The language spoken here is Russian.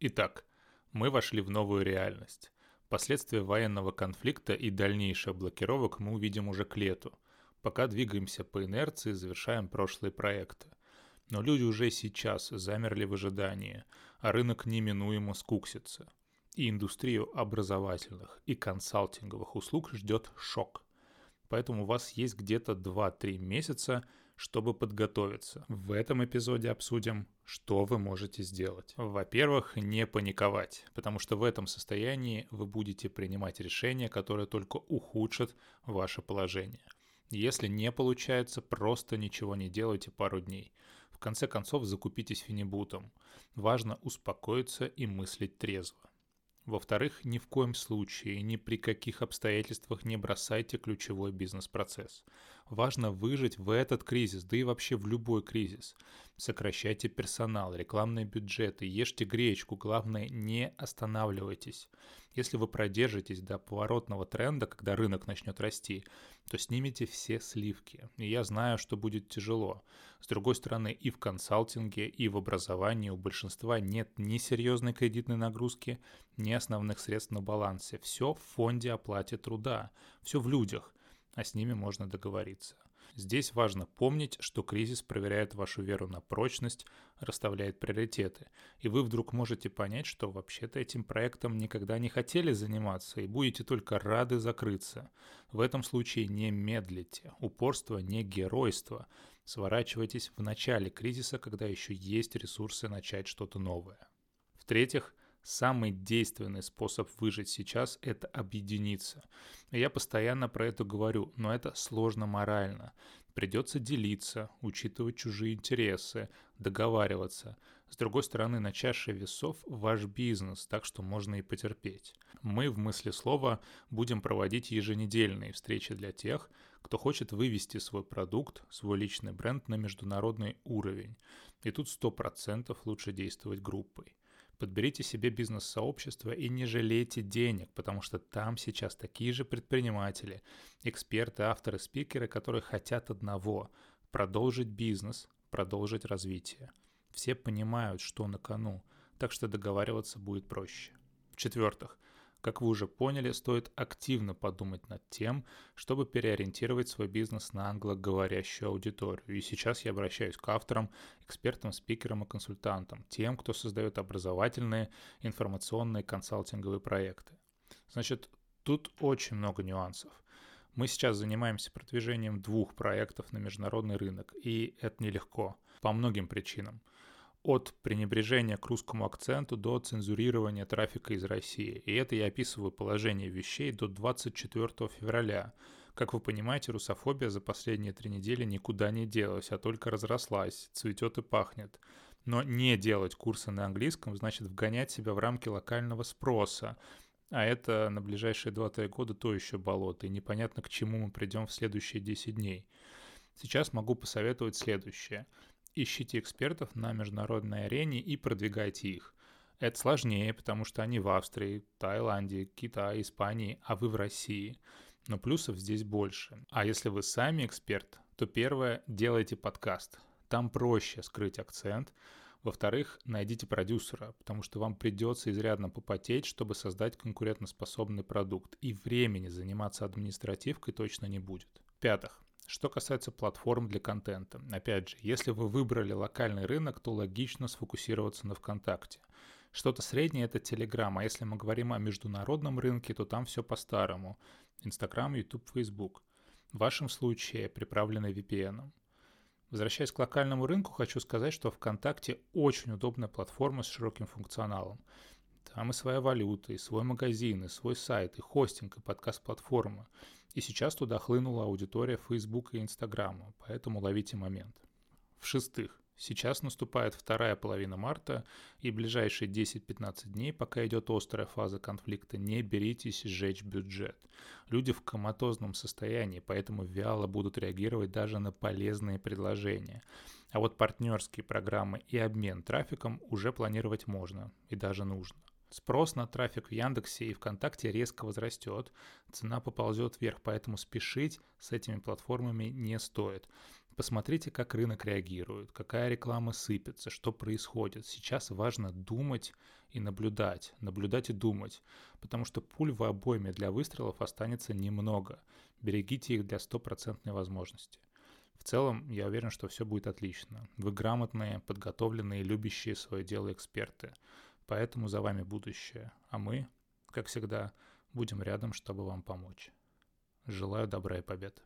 Итак, мы вошли в новую реальность. Последствия военного конфликта и дальнейших блокировок мы увидим уже к лету. Пока двигаемся по инерции, завершаем прошлые проекты. Но люди уже сейчас замерли в ожидании, а рынок неминуемо скуксится. И индустрию образовательных и консалтинговых услуг ждет шок. Поэтому у вас есть где-то 2-3 месяца, чтобы подготовиться. В этом эпизоде обсудим, что вы можете сделать. Во-первых, не паниковать, потому что в этом состоянии вы будете принимать решения, которые только ухудшат ваше положение. Если не получается, просто ничего не делайте пару дней. В конце концов, закупитесь фенибутом. Важно успокоиться и мыслить трезво. Во-вторых, ни в коем случае, ни при каких обстоятельствах не бросайте ключевой бизнес-процесс. Важно выжить в этот кризис, да и вообще в любой кризис. Сокращайте персонал, рекламные бюджеты, ешьте гречку, главное не останавливайтесь. Если вы продержитесь до поворотного тренда, когда рынок начнет расти, то снимите все сливки. И я знаю, что будет тяжело. С другой стороны, и в консалтинге, и в образовании у большинства нет ни серьезной кредитной нагрузки, ни основных средств на балансе. Все в фонде оплате труда, все в людях, а с ними можно договориться. Здесь важно помнить, что кризис проверяет вашу веру на прочность, расставляет приоритеты, и вы вдруг можете понять, что вообще-то этим проектом никогда не хотели заниматься и будете только рады закрыться. В этом случае не медлите, упорство не геройство, сворачивайтесь в начале кризиса, когда еще есть ресурсы начать что-то новое. В-третьих, Самый действенный способ выжить сейчас – это объединиться. Я постоянно про это говорю, но это сложно морально. Придется делиться, учитывать чужие интересы, договариваться. С другой стороны, на чаше весов ваш бизнес, так что можно и потерпеть. Мы в смысле слова будем проводить еженедельные встречи для тех, кто хочет вывести свой продукт, свой личный бренд на международный уровень. И тут 100% лучше действовать группой. Подберите себе бизнес-сообщество и не жалейте денег, потому что там сейчас такие же предприниматели, эксперты, авторы, спикеры, которые хотят одного – продолжить бизнес, продолжить развитие. Все понимают, что на кону, так что договариваться будет проще. В-четвертых, как вы уже поняли, стоит активно подумать над тем, чтобы переориентировать свой бизнес на англоговорящую аудиторию. И сейчас я обращаюсь к авторам, экспертам, спикерам и консультантам, тем, кто создает образовательные, информационные, консалтинговые проекты. Значит, тут очень много нюансов. Мы сейчас занимаемся продвижением двух проектов на международный рынок, и это нелегко по многим причинам – от пренебрежения к русскому акценту до цензурирования трафика из России. И это я описываю положение вещей до 24 февраля. Как вы понимаете, русофобия за последние три недели никуда не делась, а только разрослась, цветет и пахнет. Но не делать курсы на английском значит вгонять себя в рамки локального спроса. А это на ближайшие 2-3 года то еще болото, и непонятно, к чему мы придем в следующие 10 дней. Сейчас могу посоветовать следующее – ищите экспертов на международной арене и продвигайте их. Это сложнее, потому что они в Австрии, Таиланде, Китае, Испании, а вы в России. Но плюсов здесь больше. А если вы сами эксперт, то первое – делайте подкаст. Там проще скрыть акцент. Во-вторых, найдите продюсера, потому что вам придется изрядно попотеть, чтобы создать конкурентоспособный продукт. И времени заниматься административкой точно не будет. В-пятых, что касается платформ для контента, опять же, если вы выбрали локальный рынок, то логично сфокусироваться на ВКонтакте. Что-то среднее это Telegram, а если мы говорим о международном рынке, то там все по-старому. Инстаграм, YouTube, Facebook. В вашем случае приправлены VPN. Возвращаясь к локальному рынку, хочу сказать, что ВКонтакте очень удобная платформа с широким функционалом. Там и своя валюта, и свой магазин, и свой сайт, и хостинг, и подкаст-платформа. И сейчас туда хлынула аудитория Facebook и Instagram, поэтому ловите момент. В-шестых, сейчас наступает вторая половина марта, и ближайшие 10-15 дней, пока идет острая фаза конфликта, не беритесь сжечь бюджет. Люди в коматозном состоянии, поэтому вяло будут реагировать даже на полезные предложения. А вот партнерские программы и обмен трафиком уже планировать можно и даже нужно. Спрос на трафик в Яндексе и ВКонтакте резко возрастет, цена поползет вверх, поэтому спешить с этими платформами не стоит. Посмотрите, как рынок реагирует, какая реклама сыпется, что происходит. Сейчас важно думать и наблюдать, наблюдать и думать, потому что пуль в обойме для выстрелов останется немного. Берегите их для стопроцентной возможности. В целом, я уверен, что все будет отлично. Вы грамотные, подготовленные, любящие свое дело эксперты. Поэтому за вами будущее. А мы, как всегда, будем рядом, чтобы вам помочь. Желаю добра и побед.